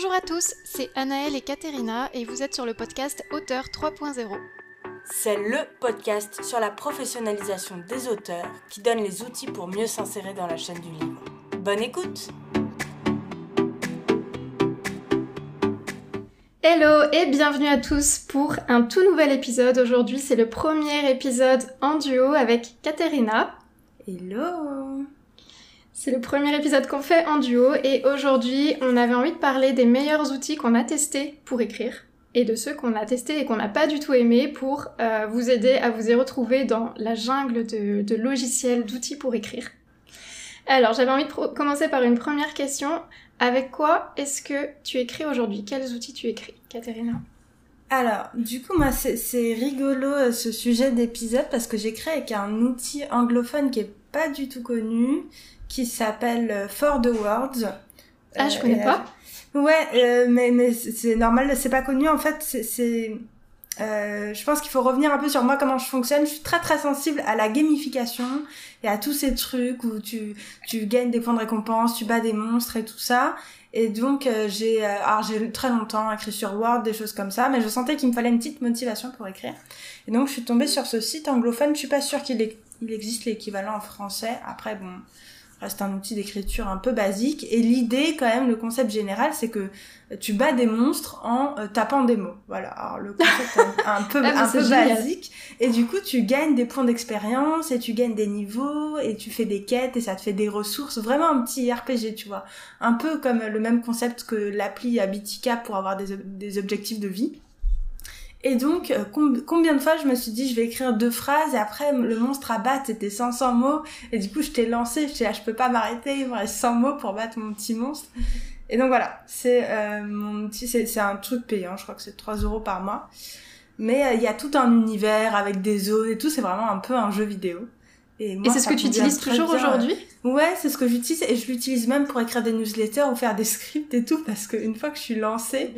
Bonjour à tous, c'est Anaëlle et Katerina et vous êtes sur le podcast Auteur 3.0. C'est le podcast sur la professionnalisation des auteurs qui donne les outils pour mieux s'insérer dans la chaîne du livre. Bonne écoute Hello et bienvenue à tous pour un tout nouvel épisode. Aujourd'hui c'est le premier épisode en duo avec Katerina. Hello C'est le premier épisode qu'on fait en duo et aujourd'hui on avait envie de parler des meilleurs outils qu'on a testés pour écrire et de ceux qu'on a testés et qu'on n'a pas du tout aimé pour euh, vous aider à vous y retrouver dans la jungle de, logiciels, d'outils pour écrire. Alors j'avais envie de commencer par une première question. Avec quoi est-ce que tu écris aujourd'hui? Quels outils tu écris, Katerina Alors, du coup, moi, c'est- c'est rigolo euh, ce sujet d'épisode parce que j'écris avec un outil anglophone qui est pas du tout connu, qui s'appelle euh, For the Words. Ah, je Euh, connais pas. Ouais, euh, mais, mais c'est normal, c'est pas connu. En fait, c'est- euh, je pense qu'il faut revenir un peu sur moi, comment je fonctionne. Je suis très très sensible à la gamification et à tous ces trucs où tu, tu gagnes des points de récompense, tu bats des monstres et tout ça. Et donc, euh, j'ai euh, alors j'ai très longtemps écrit sur Word, des choses comme ça, mais je sentais qu'il me fallait une petite motivation pour écrire. Et donc, je suis tombée sur ce site anglophone. Je suis pas sûre qu'il il existe l'équivalent en français. Après, bon, reste un outil d'écriture un peu basique. Et l'idée, quand même, le concept général, c'est que tu bats des monstres en euh, tapant des mots. Voilà. Alors, le concept est un, un peu, Ah, un peu génial. basique. Et du coup, tu gagnes des points d'expérience et tu gagnes des niveaux et tu fais des quêtes et ça te fait des ressources. Vraiment un petit RPG, tu vois. Un peu comme le même concept que l'appli Habitica pour avoir des, ob- des objectifs de vie. Et donc, euh, com- combien de fois je me suis dit, je vais écrire deux phrases, et après, le monstre à battre, c'était 500 mots, et du coup, je t'ai lancé, je t'ai ah, je peux pas m'arrêter, il me reste 100 mots pour battre mon petit monstre. Et donc voilà, c'est euh, mon petit, c'est un truc payant, je crois que c'est 3 euros par mois. Mais euh, il y a tout un univers avec des zones et tout, c'est vraiment un peu un jeu vidéo. Et, Et c'est ce que tu utilises toujours aujourd'hui? Ouais, c'est ce que j'utilise. Et je l'utilise même pour écrire des newsletters ou faire des scripts et tout parce qu'une fois que je suis lancée,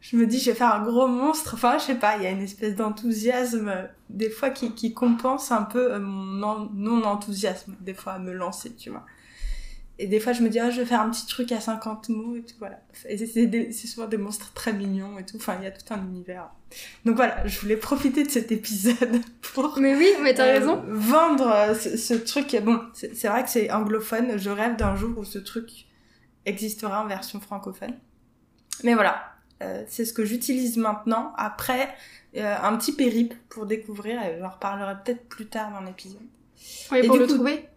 je me dis je vais faire un gros monstre. Enfin, je sais pas, il y a une espèce d'enthousiasme euh, des fois qui, qui compense un peu euh, mon en- non-enthousiasme des fois à me lancer, tu vois. Et des fois je me dis ah, je vais faire un petit truc à 50 mots et tout voilà. Et c'est- c'est des- c'est souvent des monstres très mignons et tout. Enfin, il y a tout un univers. Donc voilà, je voulais profiter de cet épisode pour Mais oui, mais t'as euh, raison. Vendre ce, ce truc. Bon, c'est c'est vrai que c'est anglophone. Je rêve d'un jour où ce truc existera en version francophone. Mais voilà, euh, c'est ce que j'utilise maintenant. Après, euh, un petit périple pour découvrir. Et j'en reparlerai peut-être plus tard dans l'épisode. Oui, et pour le coup- trouver.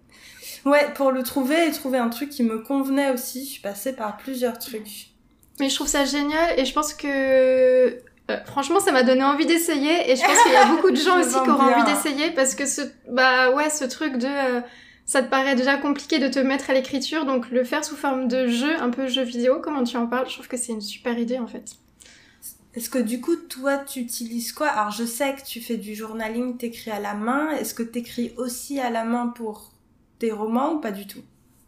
Ouais, pour le trouver et trouver un truc qui me convenait aussi. Je suis passée par plusieurs trucs. Mais je trouve ça génial et je pense que euh, franchement ça m'a donné envie d'essayer et je pense qu'il y a beaucoup de gens Je aussi qui auront envie d'essayer parce que ce bah ouais ce truc de ça te paraît déjà compliqué de te mettre à l'écriture donc le faire sous forme de jeu un peu jeu vidéo comment tu en parles? Je trouve que c'est une super idée en fait. Est-ce que du coup, toi, tu utilises quoi? Alors, je sais que tu fais du journaling, t'écris à la main. Est-ce que t'écris aussi à la main pour tes romans ou pas du tout?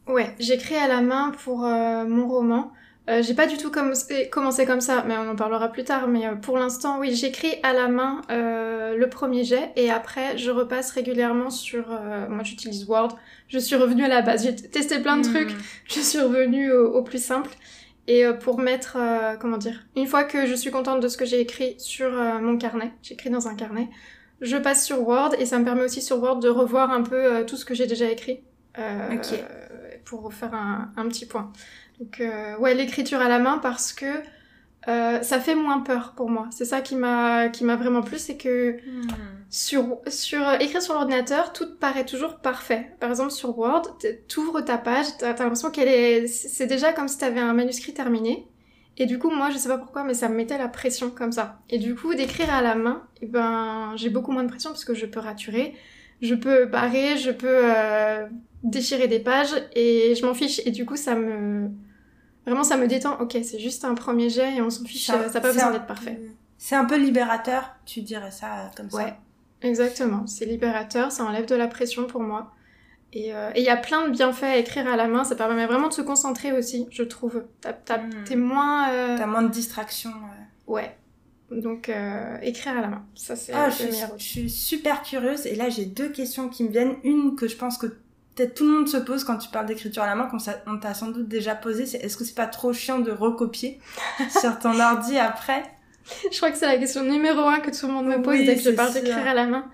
Ouais, j'écris à la main pour euh, mon roman. Euh, j'ai pas du tout commencé, commencé comme ça, mais on en parlera plus tard. Mais euh, pour l'instant, oui, j'écris à la main euh, le premier jet et après, je repasse régulièrement sur. moi, j'utilise Word. Je suis revenue à la base. J'ai testé plein de trucs. Je suis revenue au, au plus simple. Et pour mettre, comment dire, une fois que je suis contente de ce que j'ai écrit sur mon carnet, j'écris dans un carnet, je passe sur Word et ça me permet aussi sur Word de revoir un peu tout ce que j'ai déjà écrit. Pour faire un, un petit point. Donc, euh, ouais, l'écriture à la main parce que euh, ça fait moins peur pour moi. C'est ça qui m'a qui m'a vraiment plu, c'est que Hmm. sur, sur euh, écrire sur l'ordinateur, tout paraît toujours parfait. Par exemple, sur Word, t'ouvres ta page, t'as l'impression qu'elle est, c'est c'est déjà comme si t'avais un manuscrit terminé. Et du coup, moi, je sais pas pourquoi, mais ça me mettait la pression comme ça. Et du coup, d'écrire à la main, eh ben, j'ai beaucoup moins de pression parce que je peux raturer, je peux barrer, je peux euh, déchirer des pages et je m'en fiche. Et du coup, ça me, vraiment, ça me détend. Ok, c'est juste un premier jet et on s'en fiche. Ça- euh, n'a pas c'est besoin d'être parfait. C'est un peu libérateur, tu dirais ça euh, comme Ouais, ça. exactement. C'est libérateur, ça enlève de la pression pour moi. Et euh, et il y a plein de bienfaits à écrire à la main, ça permet vraiment de se concentrer aussi, je trouve. T'as- Mm. T'es moins... euh, T'as moins de distractions. euh. Ouais. Donc, euh, écrire à la main, ça c'est Ah, je, suis, je suis super curieuse et là j'ai deux questions qui me viennent. Une que je pense que peut-être tout le monde se pose quand tu parles d'écriture à la main, qu'on t'a sans doute déjà posé, c'est est-ce que c'est pas trop chiant de recopier sur ton ordi après? Je crois que c'est la question numéro un que tout le monde me pose dès que je parle d'écrire à la main.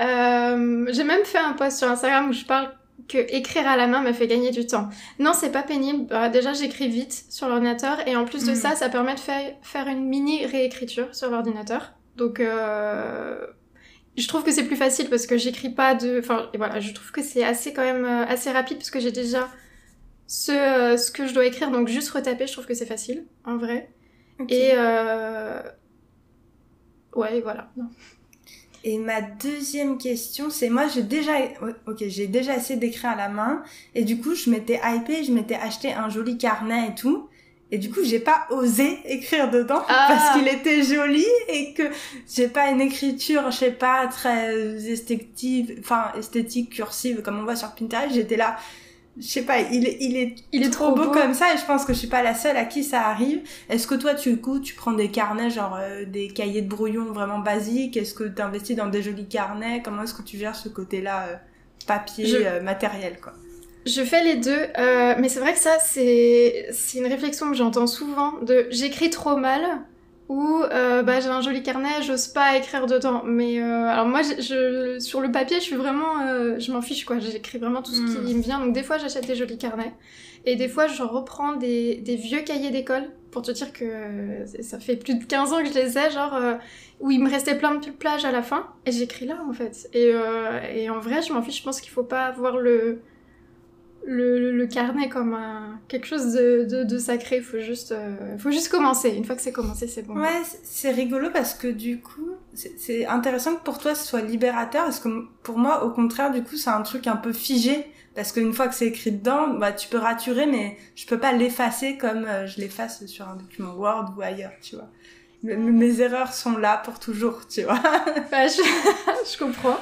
Euh, j'ai même fait un post sur Instagram où je parle que écrire à la main me fait gagner du temps. Non, c'est pas pénible. Bah, déjà, j'écris vite sur l'ordinateur et en plus de mm. ça, ça permet de faire, faire une mini réécriture sur l'ordinateur. Donc, euh, je trouve que c'est plus facile parce que j'écris pas de. Enfin, et voilà, je trouve que c'est assez quand même euh, assez rapide parce que j'ai déjà ce, euh, ce que je dois écrire, donc juste retaper, je trouve que c'est facile, en vrai. Et euh... ouais, voilà. Non. Et ma deuxième question, c'est moi j'ai déjà, ok, j'ai déjà essayé d'écrire à la main et du coup je m'étais hypée, je m'étais acheté un joli carnet et tout. Et du coup, j'ai pas osé écrire dedans ah. parce qu'il était joli et que j'ai pas une écriture, je sais pas, très esthétique, enfin esthétique, cursive comme on voit sur Pinterest. J'étais là, je sais pas, il est, il est, il est trop, beau, comme ça et je pense que je suis pas la seule à qui ça arrive. Est-ce que toi, tu coup, tu prends des carnets, genre euh, des cahiers de brouillon vraiment basiques? Est-ce que tu investis dans des jolis carnets? Comment est-ce que tu gères ce côté-là euh, papier, euh, matériel, quoi? Je fais les deux, euh, mais c'est vrai que ça, c'est une réflexion que j'entends souvent de j'écris trop mal ou euh, bah, j'ai un joli carnet, j'ose pas écrire dedans. Mais euh, alors moi, je, sur le papier, je suis vraiment, je m'en fiche quoi. J'écris vraiment tout ce qui hmm. me vient. Donc des fois, j'achète des jolis carnets et des fois, je reprends des, des vieux cahiers d'école pour te dire que ça fait plus de 15 ans que je les ai, genre où il me restait plein de plages à la fin et j'écris là en fait. Et, et en vrai, je m'en fiche. Je pense qu'il faut pas avoir le le, carnet comme un, quelque chose de, de, sacré. Faut juste, euh, faut juste commencer. Une fois que c'est commencé, c'est bon. Ouais, c'est rigolo parce que du coup, c'est intéressant que pour toi ce soit libérateur. Parce que pour moi, au contraire, du coup, c'est un truc un peu figé. Parce qu'une fois que c'est écrit dedans, bah, tu peux raturer, mais je peux pas l'effacer comme euh, je l'efface sur un document Word ou ailleurs, tu vois. Mes erreurs sont là pour toujours, tu vois. bah, je, je comprends.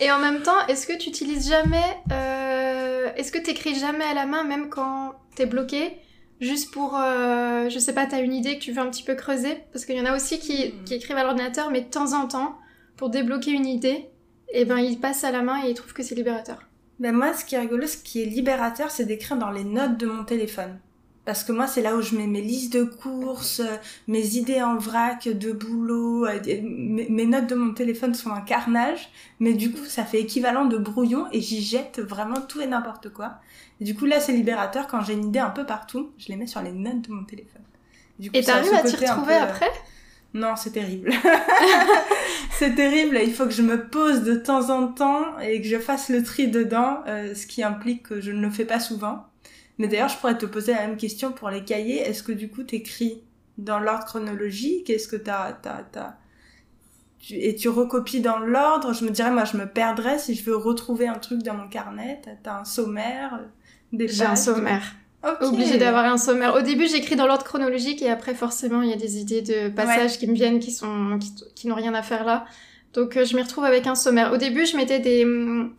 Et en même temps, est-ce que tu utilises jamais euh, est-ce que t'écris jamais à la main, même quand t'es bloqué Juste pour, euh, je sais pas, t'as une idée que tu veux un petit peu creuser? Parce qu'il y en a aussi qui, hmm. écrivent à l'ordinateur, mais de temps en temps, pour débloquer une idée, et eh ben ils passent à la main et ils trouvent que c'est libérateur. Ben moi, ce qui est rigolo, ce qui est libérateur, c'est d'écrire dans les notes de mon téléphone. Parce que moi, c'est là où je mets mes listes de courses, mes idées en vrac de boulot. Euh, mes notes de mon téléphone sont un carnage, mais du coup, ça fait équivalent de brouillon et j'y jette vraiment tout et n'importe quoi. Et du coup, là, c'est libérateur. Quand j'ai une idée un peu partout, je les mets sur les notes de mon téléphone. Du coup, et t'arrives à t'y retrouver euh, après? Non, c'est terrible. c'est terrible. Il faut que je me pose de temps en temps et que je fasse le tri dedans, euh, ce qui implique que je ne le fais pas souvent. Mais d'ailleurs, je pourrais te poser la même question pour les cahiers. Est-ce que du coup, t'écris dans l'ordre chronologique? Est-ce que t'as, t'as, t'as... Et tu recopies dans l'ordre? Je me dirais, moi, je me perdrais si je veux retrouver un truc dans mon carnet. T'as, un sommaire des J'ai un sommaire. Obligé d'avoir un sommaire. Au début, j'écris dans l'ordre chronologique et après, forcément, il y a des idées de passages qui me viennent qui sont qui, qui n'ont rien à faire là. Donc, euh, je m'y retrouve avec un sommaire. Au début, je mettais des hum,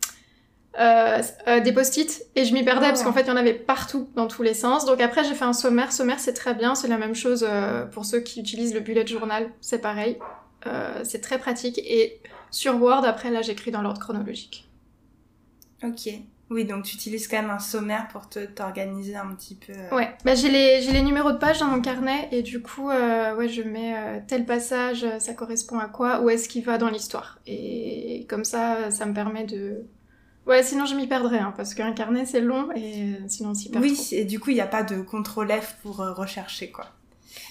euh, euh, des post-it et je m'y perdais parce qu'en oh. fait il y en avait partout dans tous les sens. Donc après j'ai fait un sommaire. Sommaire c'est très bien, c'est la même chose euh, pour ceux qui utilisent le bullet journal, c'est pareil. Euh, c'est très pratique et sur Word après là j'écris dans l'ordre chronologique. Ok. Oui, donc tu utilises quand même un sommaire pour te t'organiser un petit peu. Ouais, bah, j'ai les j'ai les numéros de page dans mon carnet et du coup ouais je mets tel passage ça correspond à quoi où est-ce qu'il va dans l'histoire et comme ça ça me permet de Ouais, sinon je m'y perdrais, hein, parce qu'un carnet c'est long et sinon on s'y perd. Oui, et du coup il n'y a pas de contrôle F pour euh, rechercher quoi.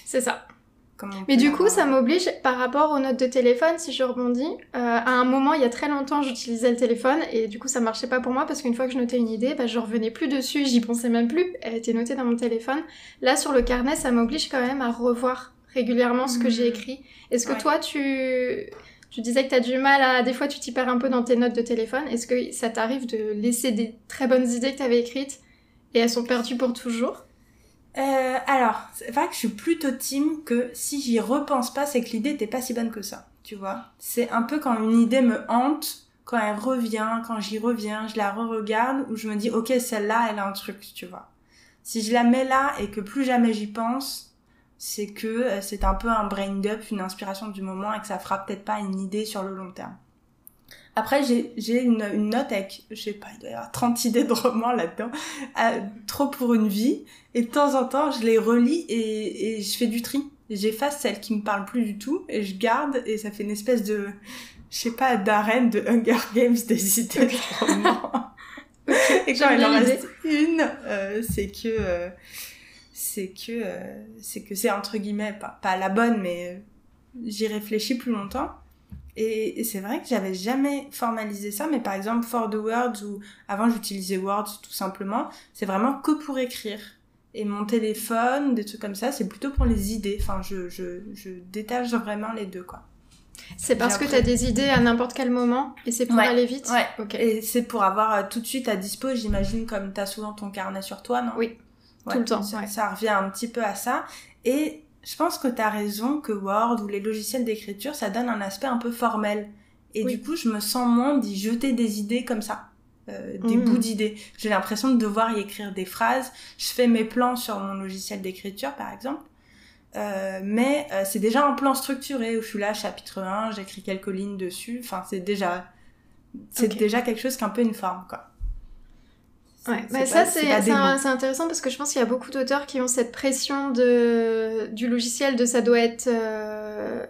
C'est ça. Mais du coup, ça m'oblige, par rapport aux notes de téléphone, si je rebondis, euh, à un moment, il y a très longtemps, j'utilisais le téléphone et du coup, ça marchait pas pour moi parce qu'une fois que je notais une idée, bah, je revenais plus dessus, j'y pensais même plus, elle était notée dans mon téléphone. Là, sur le carnet, ça m'oblige quand même à revoir régulièrement ce que j'ai mmh. écrit. Est-ce que toi, tu tu disais que tu as du mal à... Des fois, tu t'y perds un peu dans tes notes de téléphone. Est-ce que ça t'arrive de laisser des très bonnes idées que tu avais écrites et elles sont perdues pour toujours? Euh, alors, c'est vrai que je suis plutôt team que si j'y repense pas, c'est que l'idée n'était pas si bonne que ça, tu vois. C'est un peu quand une idée me hante, quand elle revient, quand j'y reviens, je la re-regarde, où je me dis, ok, celle-là, elle a un truc, tu vois. Si je la mets là et que plus jamais j'y pense, c'est que euh, c'est un peu un brain dump, une inspiration du moment et que ça fera peut-être pas une idée sur le long terme. Après, j'ai une, une note avec, je sais pas, il doit y avoir 30 idées de romans là-dedans, euh, trop pour une vie. Et de temps en temps, je les relis et, et je fais du tri. J'efface celles qui me parlent plus du tout et je garde et ça fait une espèce de, je sais pas, d'arène de Hunger Games des idées de romans. et quand il en reste une, euh, c'est que, euh, c'est que, euh, c'est que c'est entre guillemets, pas, pas la bonne, mais j'y réfléchis plus longtemps. Et, c'est vrai que j'avais jamais formalisé ça, mais par exemple, For the Words, ou avant j'utilisais Words tout simplement, c'est vraiment que pour écrire. Et mon téléphone, des trucs comme ça, c'est plutôt pour les idées. Enfin, je, je, je détache vraiment les deux, quoi. C'est parce que tu as des idées à n'importe quel moment et c'est pour aller vite Ouais, ok. Et c'est pour avoir euh, tout de suite à dispo, j'imagine, comme tu as souvent ton carnet sur toi, non? Oui, tout le temps. Ça, ça, revient un petit peu à ça. Et je pense que tu as raison que Word ou les logiciels d'écriture, ça donne un aspect un peu formel. Et du coup, je me sens moins d'y jeter des idées comme ça. Euh, des mmh. bouts d'idées. J'ai l'impression de devoir y écrire des phrases. Je fais mes plans sur mon logiciel d'écriture, par exemple. Euh, mais euh, c'est déjà un plan structuré où je suis là, chapitre 1, j'écris quelques lignes dessus. Enfin, c'est déjà, c'est déjà quelque chose qui a un peu une forme, quoi. Ouais, mais ça c'est intéressant parce que je pense qu'il y a beaucoup d'auteurs qui ont cette pression de, du logiciel de ça doit être euh,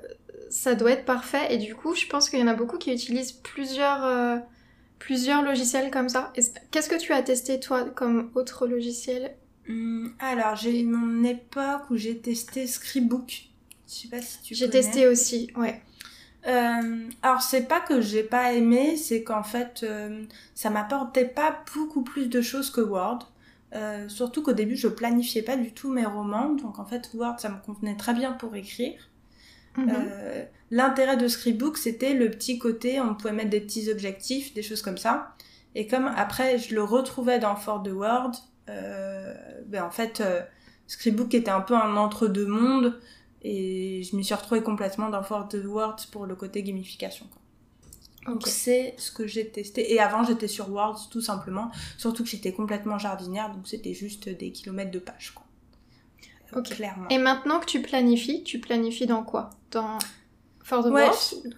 ça doit être parfait et du coup je pense qu'il y en a beaucoup qui utilisent plusieurs euh, plusieurs logiciels comme ça. Qu'est-ce que tu as testé toi comme autre logiciel? Hum, Alors j'ai eu mon époque où j'ai testé Scribook. Je sais pas si tu J'ai testé aussi, ouais. Euh, alors c'est pas que j'ai pas aimé, c'est qu'en fait euh, ça m'apportait pas beaucoup plus de choses que Word. Euh, surtout qu'au début je planifiais pas du tout mes romans, donc en fait Word ça me convenait très bien pour écrire. Mhm. Euh, l'intérêt de Scribook c'était le petit côté, on pouvait mettre des petits objectifs, des choses comme ça. Et comme après je le retrouvais dans Fort de Word, ben en fait Scribook était un peu un entre-deux mondes et je m'y suis retrouvée complètement dans Fort Words pour le côté gamification. Quoi. Donc c'est ce que j'ai testé. Et avant j'étais sur Words tout simplement, surtout que j'étais complètement jardinière, donc c'était juste des kilomètres de pages. Quoi. Ok. Clairement. Et maintenant que tu planifies, tu planifies dans quoi? Dans For the ouais,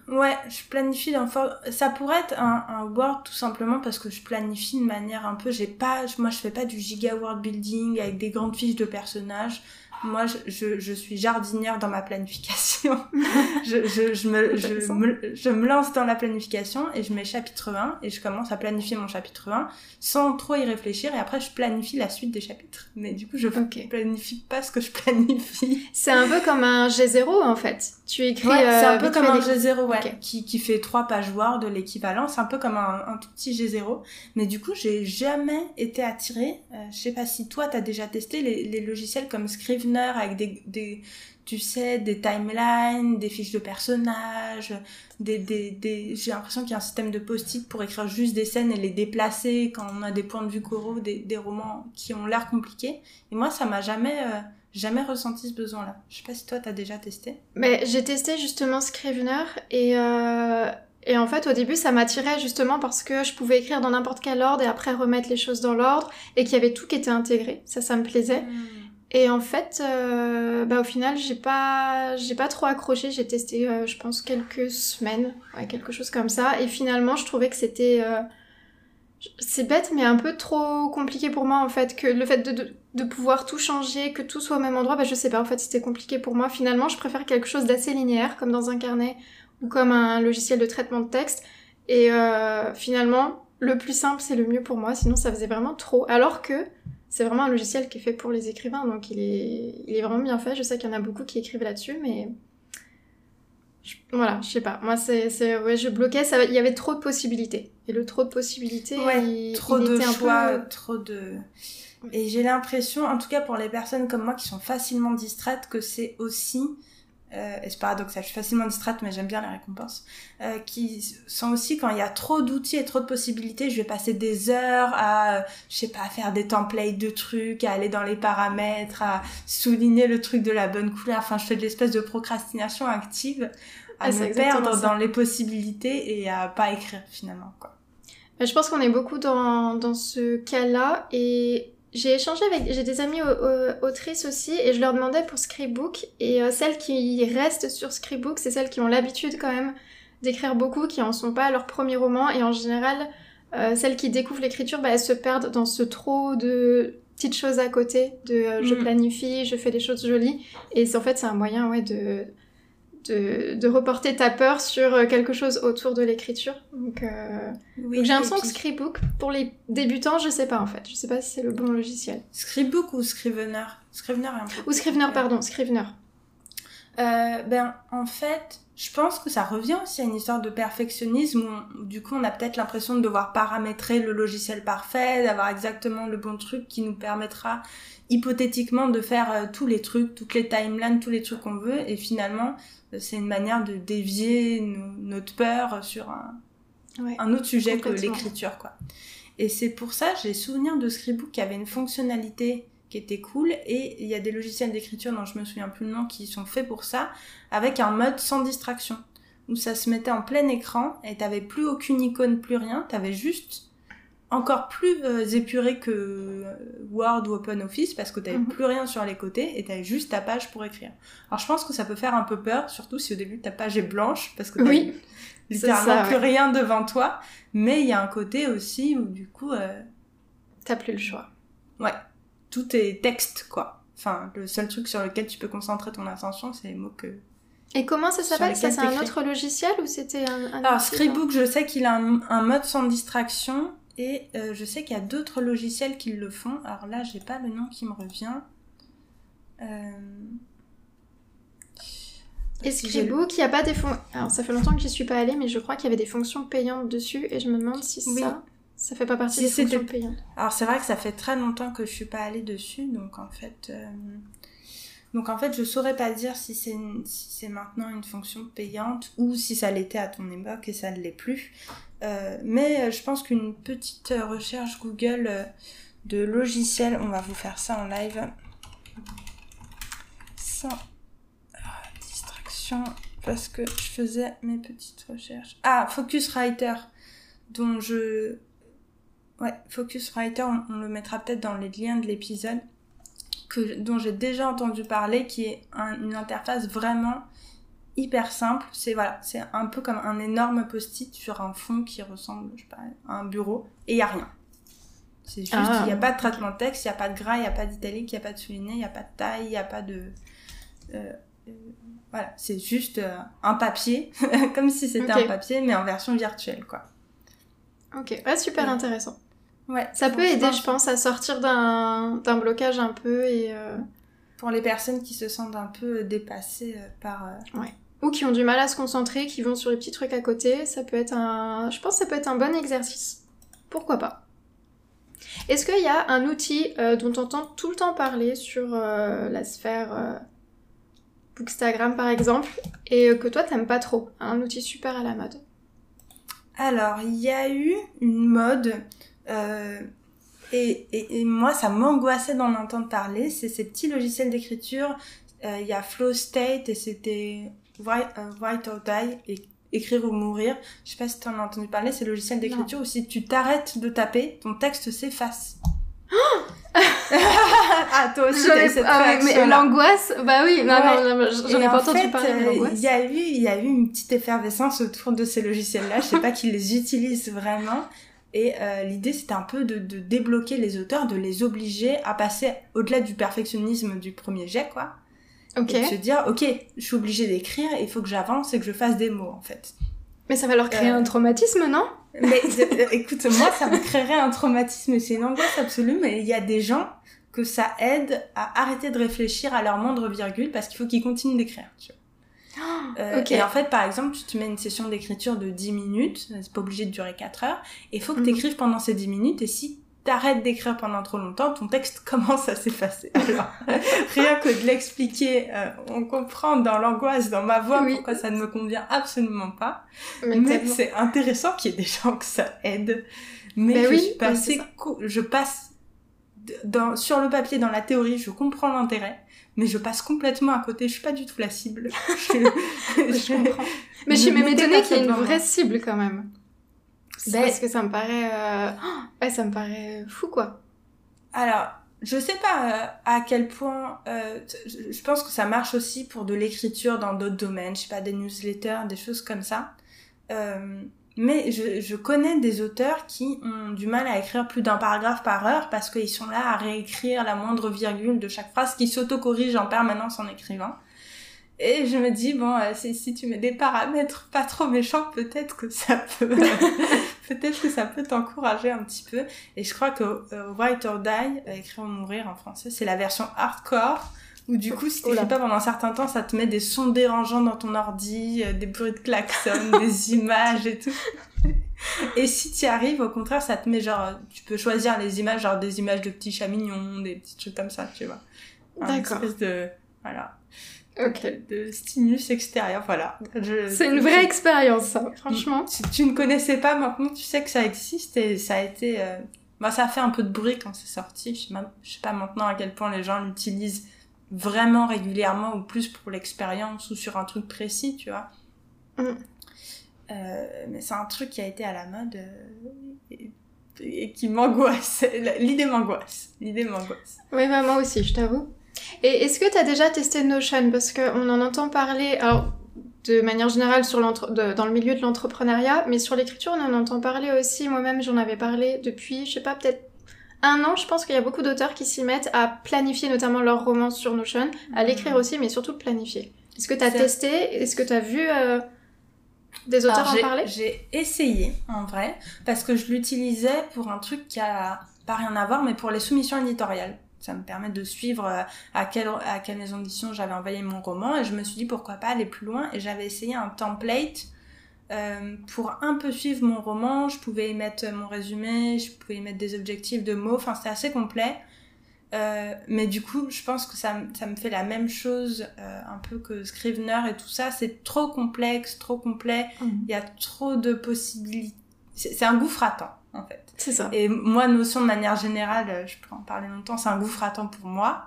ouais, je planifie dans For... Ça pourrait être un, un Word tout simplement parce que je planifie de manière un peu... J'ai pas... Moi je fais pas du giga word building avec des grandes fiches de personnages moi, je, je, suis jardinière dans ma planification. je, je, je, me, je, me, je me lance dans la planification et je mets chapitre 1 et je commence à planifier mon chapitre 1 sans trop y réfléchir et après je planifie la suite des chapitres. Mais du coup, je planifie pas ce que je planifie. C'est un peu comme un G0 en fait. Tu écris. Ouais, c'est un euh, peu comme un G0, ouais, qui, qui fait trois pages Word, l'équivalent. C'est un peu comme un, un, tout petit G0. Mais du coup, j'ai jamais été attirée. Euh, je sais pas si toi, t'as déjà testé les, les logiciels comme Scrivener avec des, des tu sais, des timelines, des fiches de personnages, des, des, des... j'ai l'impression qu'il y a un système de post-it pour écrire juste des scènes et les déplacer quand on a des points de vue coraux, des, des romans qui ont l'air compliqués. Et moi, ça m'a jamais, euh, jamais ressenti ce besoin-là. Je sais pas si toi, t'as déjà testé. Mais j'ai testé justement Scrivener et, euh, et en fait, au début, ça m'attirait justement parce que je pouvais écrire dans n'importe quel ordre et après remettre les choses dans l'ordre et qu'il y avait tout qui était intégré. Ça, ça me plaisait. Hmm. Et en fait, euh, bah, au final, j'ai pas, j'ai pas trop accroché. J'ai testé, euh, je pense, quelques semaines, ouais, quelque chose comme ça. Et finalement, je trouvais que c'était, euh, c'est bête, mais un peu trop compliqué pour moi en fait. Que le fait de, de, pouvoir tout changer, que tout soit au même endroit, bah, je sais pas. En fait, c'était compliqué pour moi. Finalement, je préfère quelque chose d'assez linéaire, comme dans un carnet ou comme un logiciel de traitement de texte. Et finalement, le plus simple, c'est le mieux pour moi. Sinon, ça faisait vraiment trop. Alors que c'est vraiment un logiciel qui est fait pour les écrivains, donc il est, il est vraiment bien fait. Je sais qu'il y en a beaucoup qui écrivent là-dessus, mais voilà, je sais pas. Moi, c'est, ouais, je bloquais. Ça... Il y avait trop de possibilités. Et le trop de possibilités, ouais, trop de choix, trop de. Et j'ai l'impression, en tout cas pour les personnes comme moi qui sont facilement distraites, que c'est aussi euh, et c'est paradoxal, je suis facilement distraite, mais j'aime bien les récompenses, euh, qui sont aussi quand il y a trop d'outils et trop de possibilités, je vais passer des heures à, je sais pas, faire des templates de trucs, à aller dans les paramètres, à souligner le truc de la bonne couleur. Enfin, je fais de l'espèce de procrastination active, à ah, me perdre dans les possibilités et à pas écrire finalement, quoi. Je pense qu'on est beaucoup dans, dans ce cas-là et j'ai échangé avec j'ai des amis autrices aussi et je leur demandais pour Scribook et euh, celles qui restent sur Scribook c'est celles qui ont l'habitude quand même d'écrire beaucoup qui en sont pas à leur premier roman et en général euh, celles qui découvrent l'écriture bah, elles se perdent dans ce trop de petites choses à côté de euh, je Mm. planifie je fais des choses jolies et c'est en fait c'est un moyen ouais de de, de reporter ta peur sur euh, quelque chose autour de l'écriture. Donc, euh, Oui, donc j'ai l'impression que Scribook pour les débutants je sais pas en fait. Je sais pas si c'est le bon logiciel. Scribook ou Scrivener? Scrivener un peu... ou Scrivener pardon Scrivener. Euh, ben, en fait, je pense que ça revient aussi à une histoire de perfectionnisme où, du coup on a peut-être l'impression de devoir paramétrer le logiciel parfait, d'avoir exactement le bon truc qui nous permettra hypothétiquement de faire euh, tous les trucs, toutes les timelines, tous les trucs qu'on veut. Et finalement c'est une manière de dévier nos- notre peur sur un, ouais un autre sujet que l'écriture quoi. Et c'est pour ça j'ai souvenir de Scribook qui avait une fonctionnalité qui était cool et il y a des logiciels d'écriture dont je me souviens plus le nom qui sont faits pour ça avec un mode sans distraction où ça se mettait en plein écran et t'avais plus aucune icône plus rien t'avais juste encore plus euh, épuré que euh, Word ou OpenOffice parce que t'avais Mhm. plus rien sur les côtés et t'avais juste ta page pour écrire. Alors je pense que ça peut faire un peu peur, surtout si au début ta page est blanche parce que t'as Oui, littéralement plus ouais. rien devant toi. Mais il y a un côté aussi où du coup euh, t'as plus le choix tout est texte quoi. Enfin, le seul truc sur lequel tu peux concentrer ton attention, c'est les mots que. Et comment ça s'appelle? Ça, c'est un autre logiciel ou c'était un, un Alors outil, Scribook, je sais qu'il a un, un mode sans distraction et euh, je sais qu'il y a d'autres logiciels qui le font. Alors là, j'ai pas le nom qui me revient. Euh... Il y a pas des fonctions. Alors ça fait longtemps que j'y suis pas allée, mais je crois qu'il y avait des fonctions payantes dessus et je me demande si Oui. ça, ça fait pas partie Si des fonctions payantes. Alors c'est vrai que ça fait très longtemps que je suis pas allée dessus, donc en fait, euh, donc en fait, je saurais pas dire si c'est maintenant une fonction payante ou si ça l'était à ton époque et ça ne l'est plus. Euh, mais euh, je pense qu'une petite euh, recherche Google de logiciels, on va vous faire ça en live, sans distraction, parce que je faisais mes petites recherches. Ah, Focuswriter, dont je Ouais, Focuswriter, on, on le mettra peut-être dans les liens de l'épisode, que, dont j'ai déjà entendu parler, qui est un- une interface vraiment hyper simple. C'est voilà, c'est un peu comme un énorme post-it sur un fond qui ressemble, je sais pas, à un bureau, et il y a rien. C'est juste, il Ah, n'y a pas de traitement de texte, il n'y a pas de gras, il n'y a pas d'italique, il n'y a pas de souligné, il n'y a pas de taille, il n'y a pas de... euh, euh, voilà, c'est juste euh, un papier, comme si c'était un papier, mais en version virtuelle, quoi. Ok, ouais, super Ouais. intéressant. Ouais, Ça peut aider, je pense, à sortir d'un blocage un peu et euh, pour les personnes qui se sentent un peu dépassées euh, par euh, ou qui ont du mal à se concentrer, qui vont sur les petits trucs à côté. Ça peut être un, je pense, que ça peut être un bon exercice. Pourquoi pas? Est-ce qu'il y a un outil euh, dont on entend tout le temps parler sur euh, la sphère euh, Bookstagram par exemple et euh, que toi t'aimes pas trop? Un outil super à la mode. Alors, il y a eu une mode, euh, et, et, et moi, ça m'angoissait d'en entendre parler. C'est ces petits logiciels d'écriture. Euh, Il y a Flow State, et c'était Write, euh, Write or Die, et écrire ou mourir. Je sais pas si tu en as entendu parler, c'est le logiciel d'écriture où si tu t'arrêtes de taper, ton texte s'efface. ah, toi aussi, t'as cette ah mais l'angoisse, bah oui, non, Ouais. non, non, j'en ai pas en entendu fait, parler de euh, l'angoisse. Il y a eu, il y a eu une petite effervescence autour de ces logiciels-là. Je sais pas qu'ils les utilisent vraiment. Et euh, l'idée, c'était un peu de, de débloquer les auteurs, de les obliger à passer au-delà du perfectionnisme du premier jet, quoi. Ok, Et de se dire, ok, je suis obligée d'écrire, il faut que j'avance et que je fasse des mots, en fait. mais ça va leur créer Euh, un traumatisme, non? Mais euh, écoute, moi, ça me créerait un traumatisme, c'est une angoisse absolue, mais il y a des gens que ça aide à arrêter de réfléchir à leur moindre virgule parce qu'il faut qu'ils continuent d'écrire. tu vois. Euh, Ok. Et en fait, par exemple, tu te mets une session d'écriture de 10 minutes, c'est pas obligé de durer 4 heures, et il faut que Mhm. tu écrives pendant ces 10 minutes, et si t'arrêtes d'écrire pendant trop longtemps, ton texte commence à s'effacer. Alors, rien que de l'expliquer, euh, on comprend dans l'angoisse, dans ma voix, Oui. pourquoi ça ne me convient absolument pas. Mais Mais c'est intéressant qu'il y ait des gens que ça aide. Mais Ben je oui, suis pas oui, assez c'est ça. co- je passe dans, sur le papier, dans la théorie, je comprends l'intérêt, mais je passe complètement à côté. Je suis pas du tout la cible. Je, Je comprends. Mais je suis même étonnée qu'il y ait une vraie cible quand même. Ben- Parce que ça me paraît... euh, ouais, ça me paraît fou, quoi. Alors, je sais pas euh, à quel point. euh, je je pense que ça marche aussi pour de l'écriture dans d'autres domaines. Je sais pas des newsletters, des choses comme ça. Euh, mais je, connais des auteurs qui ont du mal à écrire plus d'un paragraphe par heure parce qu'ils sont là à réécrire la moindre virgule de chaque phrase, qui s'auto-corrigent en permanence en écrivant. Et je me dis, bon, euh, si tu mets des paramètres pas trop méchants, peut-être que ça peut, peut-être que ça peut t'encourager un petit peu. Et je crois que euh, White or Die, euh, écrire ou mourir en français, c'est la version hardcore, où du coup, si tu pas pendant un certain temps, ça te met des sons dérangeants dans ton ordi, des bruits de klaxon, des images et tout. Et si tu arrives, au contraire, ça te met genre, tu peux choisir les images, genre des images de petits chats mignons, des petits trucs comme ça, tu vois. D'accord. espèce de, voilà okay. de stimulus extérieur. Voilà. C'est une vraie expérience, ça, franchement. Si tu ne connaissais pas, maintenant tu sais que ça existe et ça a été. Euh... Bah, ça a fait un peu de bruit quand c'est sorti. Je sais, sais pas maintenant à quel point les gens l'utilisent vraiment régulièrement ou plus pour l'expérience ou sur un truc précis, tu vois. Mm. Euh, mais c'est un truc qui a été à la mode euh, et, qui m'angoisse. L'idée m'angoisse. L'idée m'angoisse. Oui, bah, moi aussi, je t'avoue. Et est-ce que tu as déjà testé Notion? Parce qu'on en entend parler, alors de manière générale sur dans le milieu de l'entrepreneuriat, mais sur l'écriture, on en entend parler aussi. Moi-même, j'en avais parlé depuis, je sais pas, peut-être un an. Je pense qu'il y a beaucoup d'auteurs qui s'y mettent à planifier notamment leurs romans sur Notion, à l'écrire aussi, mais surtout planifier. Est-ce que tu as testé? Est-ce que tu as vu euh, des auteurs en parler? J'ai essayé, en vrai, parce que je l'utilisais pour un truc qui a pas rien à voir, mais pour les soumissions éditoriales ça me permet de suivre euh, à quelle, à quelle maison d'édition j'avais envoyé mon roman et je me suis dit pourquoi pas aller plus loin et j'avais essayé un template euh, pour un peu suivre mon roman, je pouvais y mettre mon résumé, je pouvais y mettre des objectifs de mots, enfin c'était assez complet. Euh, mais du coup, je pense que ça, ça me fait la même chose euh, un peu que Scrivener et tout ça. C'est trop complexe, trop complet. Mmh. Il y a trop de possibilités. C'est un gouffre à temps, en fait. C'est ça. Et moi, notion de manière générale, je peux en parler longtemps, c'est un gouffre à temps pour moi.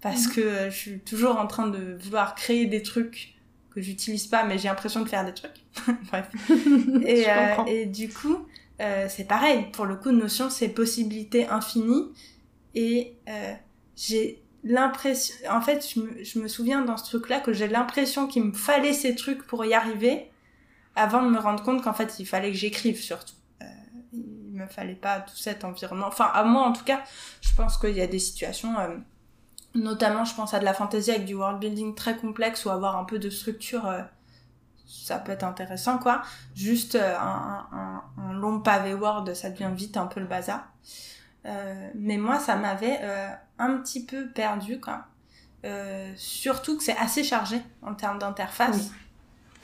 Parce mhm. que je suis toujours en train de vouloir créer des trucs que j'utilise pas, mais j'ai l'impression de faire des trucs. Bref. et, euh, et du coup, euh, c'est pareil. Pour le coup, notion, c'est possibilité infinie. Et euh, j'ai l'impression... En fait, je me, je me souviens dans ce truc-là que j'ai l'impression qu'il me fallait ces trucs pour y arriver avant de me rendre compte qu'en fait, il fallait que j'écrive surtout me fallait pas tout cet environnement. Enfin, à moi en tout cas, je pense qu'il y a des situations, euh, notamment je pense à de la fantaisie avec du world building très complexe ou avoir un peu de structure, euh, ça peut être intéressant quoi. Juste euh, un, un, long pavé Word, ça devient vite un peu le bazar. mais moi, ça m'avait un petit peu perdu quoi. surtout que c'est assez chargé en termes d'interface.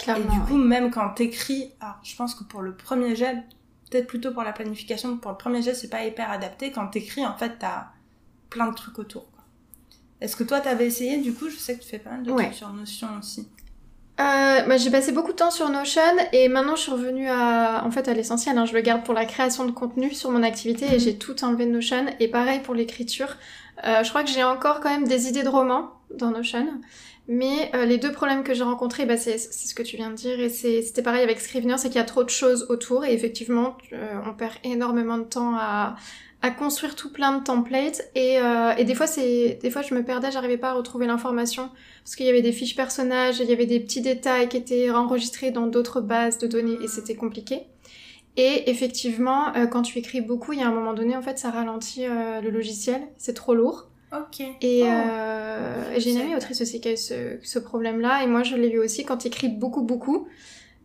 et du coup, même quand t'écris, alors je pense que pour le premier jet, peut-être plutôt pour la planification, pour le premier geste, c'est pas hyper adapté. Quand t'écris, en fait, t'as plein de trucs autour. Est-ce que toi, t'avais essayé Du coup, je sais que tu fais pas mal de trucs sur Notion aussi. Euh, bah, j'ai passé beaucoup de temps sur Notion et maintenant je suis revenue à, en fait, à l'essentiel. Hein. Je le garde pour la création de contenu sur mon activité et mhm. j'ai tout enlevé de Notion. Et pareil pour l'écriture. Euh, je crois que j'ai encore quand même des idées de romans dans Notion. Mais euh, les deux problèmes que j'ai rencontrés, bah, c'est ce que tu viens de dire, et c'était pareil avec Scrivener, c'est qu'il y a trop de choses autour, et effectivement, on perd énormément de temps à, à construire tout plein de templates, et, euh, et des fois, c'est des fois, je me perdais, j'arrivais pas à retrouver l'information, parce qu'il y avait des fiches personnages, il y avait des petits détails qui étaient enregistrés dans d'autres bases de données, et c'était compliqué. Et effectivement, quand tu écris beaucoup, il y a un moment donné, en fait, ça ralentit le logiciel, c'est trop lourd. Ok. Et, oh. euh, j'ai une amie autrice aussi qui a eu ce, ce problème-là. Et moi, je l'ai eu aussi quand tu écris beaucoup, beaucoup.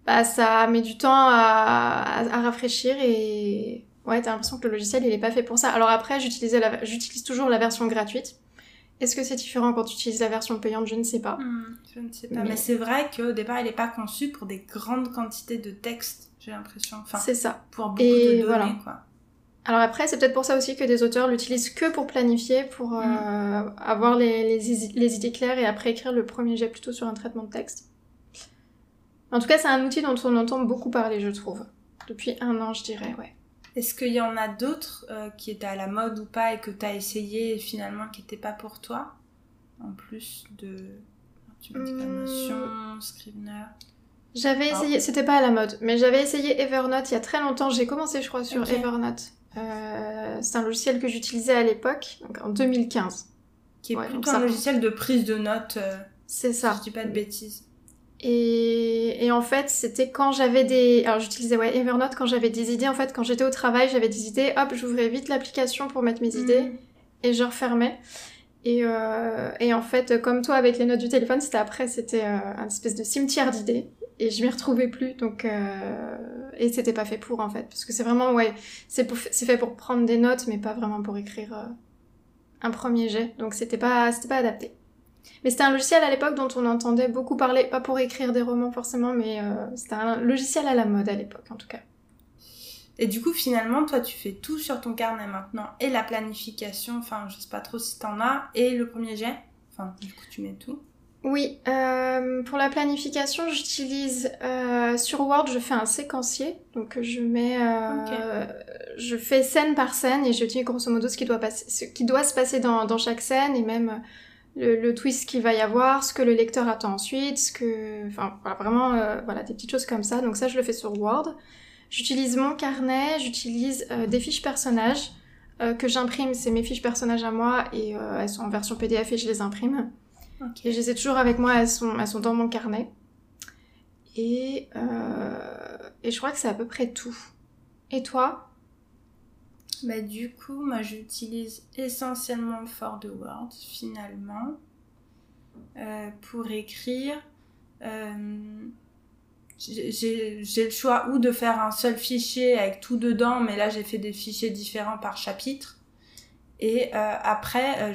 Bah, ça met du temps à, à, rafraîchir et ouais, t'as l'impression que le logiciel, il est pas fait pour ça. Alors après, j'utilise toujours la version gratuite. Est-ce que c'est différent quand tu utilises la version payante? Je ne sais pas. Hmm, je ne sais pas. Mais, c'est vrai qu'au départ, il n'est pas conçu pour des grandes quantités de texte, j'ai l'impression. Enfin, c'est ça. Pour beaucoup de données, voilà. quoi. Alors après, c'est peut-être pour ça aussi que des auteurs l'utilisent que pour planifier, pour euh, mm. avoir les, les, idées claires et après écrire le premier jet plutôt sur un traitement de texte. En tout cas, c'est un outil dont on entend beaucoup parler, je trouve. Depuis un an, je dirais, ouais. Est-ce qu'il y en a d'autres euh, qui étaient à la mode ou pas et que tu as essayé et finalement qui n'étaient pas pour toi? En plus de... Tu me dis pas Notion, hmm. Scrivener... J'avais essayé, c'était pas à la mode, mais j'avais essayé Evernote il y a très longtemps. J'ai commencé, je crois, sur Evernote. Euh, c'est un logiciel que j'utilisais à l'époque, en 2015. Qui est plutôt un logiciel de prise de notes. Euh, c'est ça. je dis pas de bêtises. Et, et en fait, c'était quand j'avais des... Alors j'utilisais ouais, Evernote quand j'avais des idées. En fait, quand j'étais au travail, j'avais des idées. Hop, j'ouvrais vite l'application pour mettre mes idées. Mhm. Et je refermais. Et, euh, et en fait, comme toi avec les notes du téléphone, c'était après, c'était euh, un espèce de cimetière d'idées. Et je m'y retrouvais plus. Donc, euh, et c'était pas fait pour en fait. Parce que c'est vraiment, ouais, c'est pour- c'est fait pour prendre des notes, mais pas vraiment pour écrire euh, un premier jet. Donc c'était pas, c'était pas adapté. Mais c'était un logiciel à l'époque dont on entendait beaucoup parler, pas pour écrire des romans forcément, mais euh, c'était un logiciel à la mode à l'époque en tout cas. Et du coup, finalement, toi, tu fais tout sur ton carnet maintenant. Et la planification, enfin, je sais pas trop si t'en as. Et le premier jet. Enfin, du coup, tu mets tout. Oui, euh, pour la planification, j'utilise euh, sur Word, je fais un séquencier, donc je mets, euh, je fais scène par scène et je dis grosso modo ce qui doit passer, ce qui doit se passer dans, dans chaque scène et même le, le twist qu'il va y avoir, ce que le lecteur attend ensuite, ce que, enfin voilà, vraiment euh, voilà des petites choses comme ça. Donc ça, je le fais sur Word. J'utilise mon carnet, j'utilise euh, des fiches personnages euh, que j'imprime, c'est mes fiches personnages à moi et euh, elles sont en version PDF et je les imprime. Et je les ai toujours avec moi, elles sont, elles sont dans mon carnet. Et, euh, et je crois que c'est à peu près tout. Et toi? Bah, du coup, moi, j'utilise essentiellement le fort de Word, finalement, euh, pour écrire. Euh, j'ai- le choix ou de faire un seul fichier avec tout dedans, mais là, j'ai fait des fichiers différents par chapitre. Et euh, après,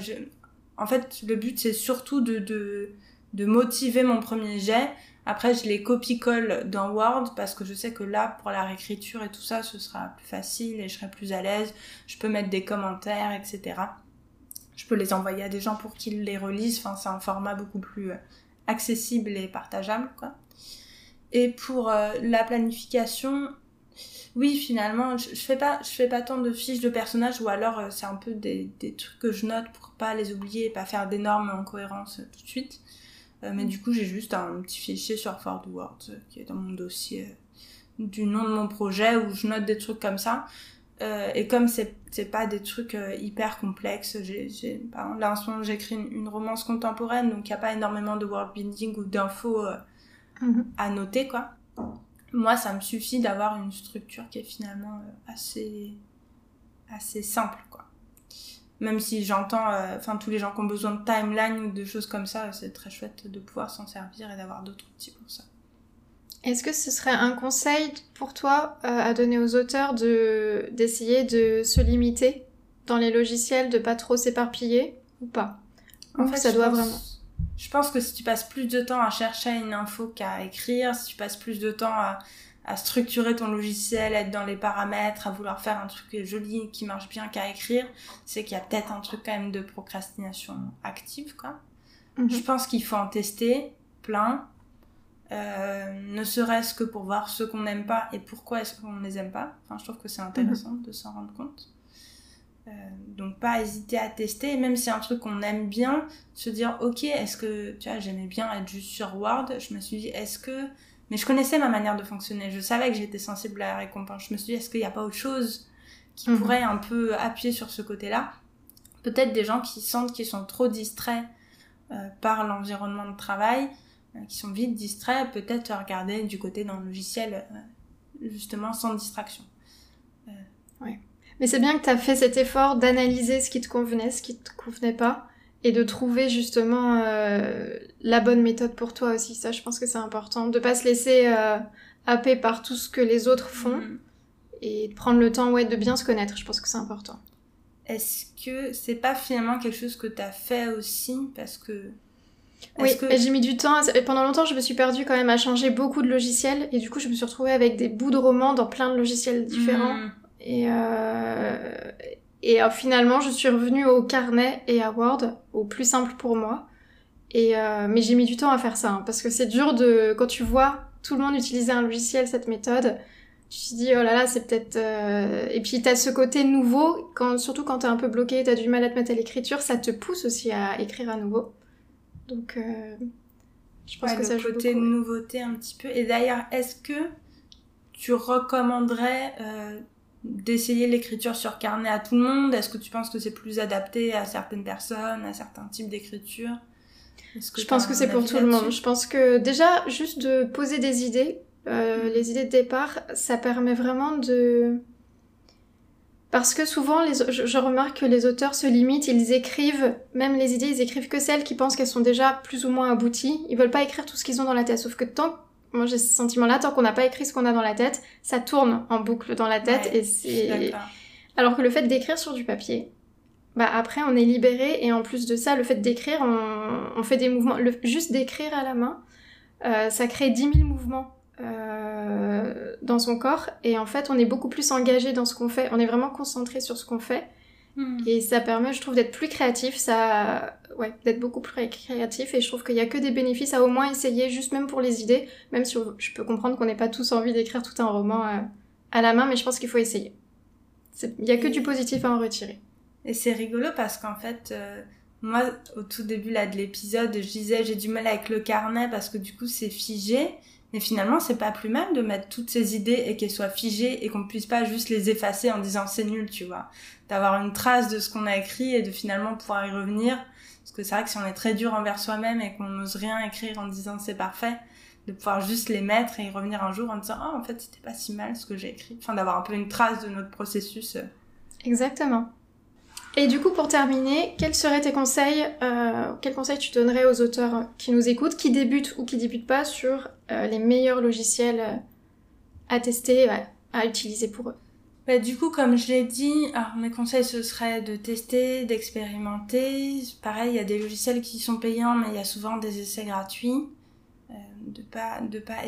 en fait, le but, c'est surtout de, de motiver mon premier jet. Après, je les copie-colle dans Word parce que je sais que là, pour la réécriture et tout ça, ce sera plus facile et je serai plus à l'aise. Je peux mettre des commentaires, etc. Je peux les envoyer à des gens pour qu'ils les relisent. Enfin, c'est un format beaucoup plus euh, accessible et partageable, quoi. Et pour euh, la planification, oui, finalement, je, je fais pas, tant de fiches de personnages ou alors euh, c'est un peu des, trucs que je note pour pas les oublier et pas faire d'énormes incohérences tout de suite. Euh, mais du coup, j'ai juste un petit fichier sur Ford Word euh, qui est dans mon dossier euh, du nom de mon projet où je note des trucs comme ça. Euh, et comme c'est c'est pas des trucs hyper complexes, j'ai j'ai par exemple, là en ce moment j'écris une, une romance contemporaine donc il y a pas énormément de world building ou d'infos euh, à noter quoi. Moi, ça me suffit d'avoir une structure qui est finalement assez assez simple quoi. Même si j'entends, euh, enfin tous les gens qui ont besoin de timeline ou de choses comme ça, c'est très chouette de pouvoir s'en servir et d'avoir d'autres outils pour ça. Est-ce que ce serait un conseil pour toi euh, à donner aux auteurs de d'essayer de se limiter dans les logiciels, de pas trop s'éparpiller ou pas? En Ou fait, ça doit pense- vraiment. Je pense que si tu passes plus de temps à chercher une info qu'à écrire, si tu passes plus de temps à, à structurer ton logiciel, être dans les paramètres, à vouloir faire un truc joli qui marche bien qu'à écrire, c'est qu'il y a peut-être un truc quand même de procrastination active, quoi. Mhm. Je pense qu'il faut en tester plein, euh, ne serait-ce que pour voir ce qu'on n'aime pas et pourquoi est-ce qu'on ne les aime pas. Enfin, je trouve que c'est intéressant de s'en rendre compte. Euh, donc pas hésiter à tester, et même si c'est un truc qu'on aime bien, se dire ok, est-ce que, tu vois, j'aimais bien être juste sur Word, je me suis dit, est-ce que... Mais je connaissais ma manière de fonctionner, je savais que j'étais sensible à la récompense, je me suis dit, est-ce qu'il n'y a pas autre chose qui Mhm. pourrait un peu appuyer sur ce côté-là? Peut-être des gens qui sentent qu'ils sont trop distraits euh, par l'environnement de travail, euh, qui sont vite distraits, peut-être regarder du côté d'un logiciel euh, justement sans distraction. Mais c'est bien que tu as fait cet effort d'analyser ce qui te convenait, ce qui te convenait pas, et de trouver justement euh, la bonne méthode pour toi aussi. Ça, je pense que c'est important. De pas se laisser euh, happer par tout ce que les autres font, Mhm. et de prendre le temps ouais, de bien se connaître. Je pense que c'est important. Est-ce que c'est pas finalement quelque chose que tu as fait aussi? Parce que Oui, que j'ai mis du temps. Pendant longtemps, je me suis perdue quand même à changer beaucoup de logiciels, et du coup, je me suis retrouvée avec des bouts de romans dans plein de logiciels différents. Hmm. Et, euh, et euh, finalement, je suis revenue au carnet et à Word, au plus simple pour moi. Et euh, mais j'ai mis du temps à faire ça, hein, parce que c'est dur de quand tu vois tout le monde utiliser un logiciel, cette méthode. Tu te dis oh là là, c'est peut-être. euh, Et puis t'as ce côté nouveau, quand, surtout quand t'es un peu bloqué, t'as du mal à te mettre à l'écriture, ça te pousse aussi à écrire à nouveau. Donc, je pense Ouais, que ça joue côté beaucoup. nouveauté un petit peu. Et d'ailleurs, est-ce que tu recommanderais d'essayer l'écriture sur carnet à tout le monde? Est-ce que tu penses que c'est plus adapté à certaines personnes, à certains types d'écriture? Je pense que c'est pour tout le monde. Je pense que déjà, juste de poser des idées, euh, les idées de départ, ça permet vraiment de... Parce que souvent, les, je, remarque que les auteurs se limitent, ils écrivent, même les idées, ils écrivent que celles qui pensent qu'elles sont déjà plus ou moins abouties. Ils veulent pas écrire tout ce qu'ils ont dans la tête. Sauf que tant, moi j'ai ce sentiment-là, tant qu'on n'a pas écrit ce qu'on a dans la tête, ça tourne en boucle dans la tête et c'est... Alors que le fait d'écrire sur du papier, bah après on est libéré et en plus de ça, le fait d'écrire, on, fait des mouvements. Le, juste d'écrire à la main, euh, ça crée 10 000 mouvements euh, dans son corps et en fait on est beaucoup plus engagé dans ce qu'on fait. On est vraiment concentré sur ce qu'on fait hmm. et ça permet, je trouve, d'être plus créatif. Ça, ouais, d'être beaucoup plus créatif et je trouve qu'il y a que des bénéfices à au moins essayer, juste même pour les idées. Même si je peux comprendre qu'on n'ait pas tous envie d'écrire tout un roman euh, à la main, mais je pense qu'il faut essayer. Il y a que du positif à en retirer. Et c'est rigolo parce qu'en fait, euh, moi, au tout début là de l'épisode, je disais j'ai du mal avec le carnet parce que du coup c'est figé. Mais finalement, c'est pas plus mal de mettre toutes ces idées et qu'elles soient figées et qu'on puisse pas juste les effacer en disant c'est nul, tu vois. D'avoir une trace de ce qu'on a écrit et de finalement pouvoir y revenir. Parce que c'est vrai que si on est très dur envers soi-même et qu'on n'ose rien écrire en disant c'est parfait, de pouvoir juste les mettre et y revenir un jour en disant oh, en fait c'était pas si mal ce que j'ai écrit. Enfin d'avoir un peu une trace de notre processus. Euh. Exactement. Et du coup, pour terminer, quels seraient tes conseils euh, Quels conseils tu donnerais aux auteurs qui nous écoutent, qui débutent ou qui débutent pas, sur euh, les meilleurs logiciels euh, à tester, à utiliser pour eux? Bah, du coup, comme je l'ai dit, mes conseils ce serait de tester, d'expérimenter. Pareil, il y a des logiciels qui sont payants, mais il y a souvent des essais gratuits. De pas de pas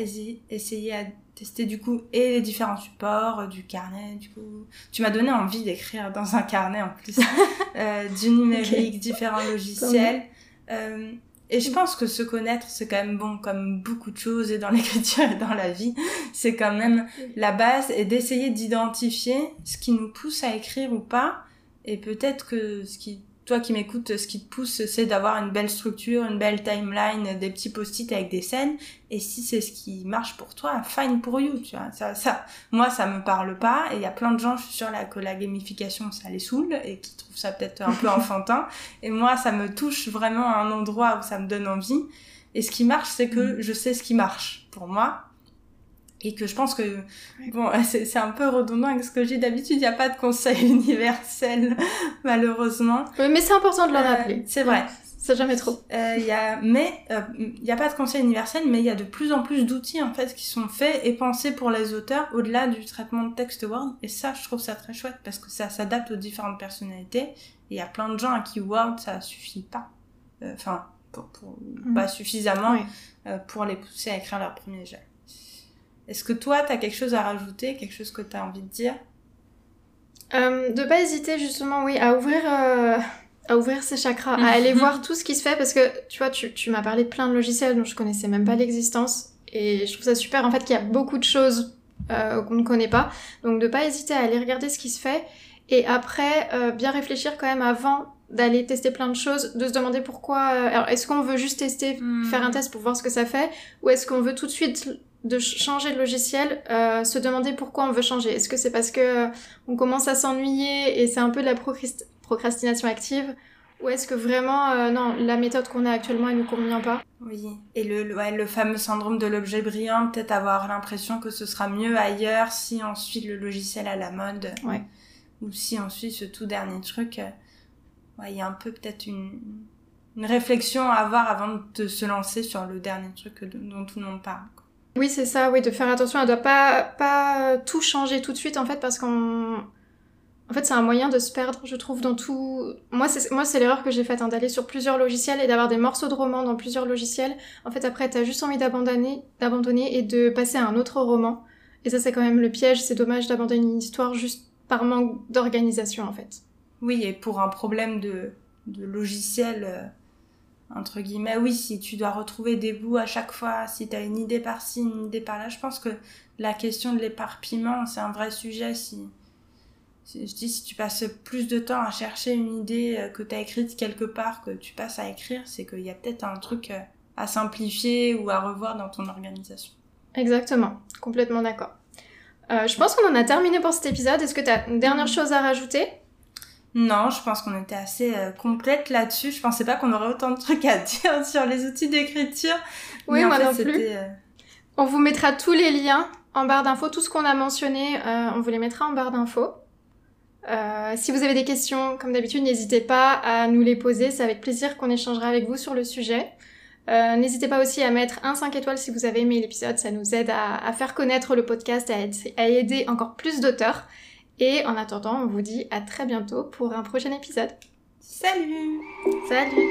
essayer à tester du coup et les différents supports euh, du carnet du coup. Tu m'as donné envie d'écrire dans un carnet en plus. Euh, du numérique différents logiciels. euh, et je pense que se connaître c'est quand même bon comme beaucoup de choses et dans l'écriture et dans la vie c'est quand même la base et d'essayer d'identifier ce qui nous pousse à écrire ou pas et peut-être que ce qui toi qui m'écoutes, ce qui te pousse, c'est d'avoir une belle structure, une belle timeline, des petits post-it avec des scènes. Et si c'est ce qui marche pour toi, fine pour you, tu vois. Ça, ça, moi, ça me parle pas. Et il y a plein de gens, je suis sûre, là, que la gamification, ça les saoule et qui trouvent ça peut-être un peu enfantin. Et moi, ça me touche vraiment à un endroit où ça me donne envie. Et ce qui marche, c'est que mm. je sais ce qui marche pour moi et que je pense que bon c'est un peu redondant avec ce que j'ai d'habitude il n'y a pas de conseil universel malheureusement. Oui, mais c'est important de le euh, rappeler. c'est vrai. C'est jamais trop. Euh, y a mais euh, il n'y a pas de conseil universel mais il y a de plus en plus d'outils en fait qui sont faits et pensés pour les auteurs au-delà du traitement de texte Word. Et ça je trouve ça très chouette parce que ça s'adapte aux différentes personnalités et il y a plein de gens à qui Word ça suffit pas. Euh, enfin pour, pour mm. pas suffisamment pour les pousser à écrire leur premier jet est-ce que toi, tu as quelque chose à rajouter, quelque chose que tu as envie de dire? Euh, De pas hésiter justement, oui, à ouvrir, euh, à ouvrir ses chakras, à aller voir tout ce qui se fait, parce que tu vois, tu, tu m'as parlé de plein de logiciels dont je connaissais même pas l'existence, et je trouve ça super en fait qu'il y a beaucoup de choses euh, qu'on ne connaît pas, donc de pas hésiter à aller regarder ce qui se fait, et après euh, bien réfléchir quand même avant d'aller tester plein de choses, de se demander pourquoi. Euh, alors, est-ce qu'on veut juste tester, hmm. faire un test pour voir ce que ça fait, ou est-ce qu'on veut tout de suite de changer de logiciel, euh, se demander pourquoi on veut changer. Est-ce que c'est parce que on commence à s'ennuyer et c'est un peu de la procrastination active? Ou est-ce que vraiment, euh, non, la méthode qu'on a actuellement, elle nous convient pas? Oui, et le, ouais, le fameux syndrome de l'objet brillant, peut-être avoir l'impression que ce sera mieux ailleurs si on suit le logiciel à la mode. Ouais. Ou si on suit ce tout dernier truc. Euh, ouais, il y a un peu peut-être une, une réflexion à avoir avant de se lancer sur le dernier truc dont tout le monde parle. Oui, c'est ça, oui, de faire attention, elle doit pas, pas tout changer tout de suite, en fait, parce qu'on... En fait, c'est un moyen de se perdre, je trouve, dans tout... Moi, c'est, l'erreur que j'ai faite, hein, d'aller sur plusieurs logiciels et d'avoir des morceaux de romans dans plusieurs logiciels. En fait, après, t'as juste envie d'abandonner, d'abandonner et de passer à un autre roman. Et ça, c'est quand même le piège, c'est dommage d'abandonner une histoire juste par manque d'organisation, en fait. Oui, et pour un problème de, de logiciel... Entre guillemets, oui, si tu dois retrouver des bouts à chaque fois, si tu as une idée par-ci, une idée par-là, je pense que la question de l'éparpillement, c'est un vrai sujet. Si, je dis, si tu passes plus de temps à chercher une idée euh, que tu as écrite quelque part, que tu passes à écrire, c'est qu'il y a peut-être un truc euh, à simplifier ou à revoir dans ton organisation. Exactement, complètement d'accord. Euh, je pense qu'on en a terminé pour cet épisode. Est-ce que tu as une dernière chose à rajouter? Non, je pense qu'on était assez euh, complète là-dessus. Je pensais pas qu'on aurait autant de trucs à dire sur les outils d'écriture. Oui, moi non plus. On vous mettra tous les liens en barre d'infos, tout ce qu'on a mentionné, on vous les mettra en barre d'infos. Euh, si vous avez des questions, comme d'habitude, n'hésitez pas à nous les poser. C'est avec plaisir qu'on échangera avec vous sur le sujet. Euh, n'hésitez pas aussi à mettre un 5 étoiles si vous avez aimé l'épisode. Ça nous aide à, faire connaître le podcast à aider encore plus d'auteurs. Et en attendant, on vous dit à très bientôt pour un prochain épisode. Salut Salut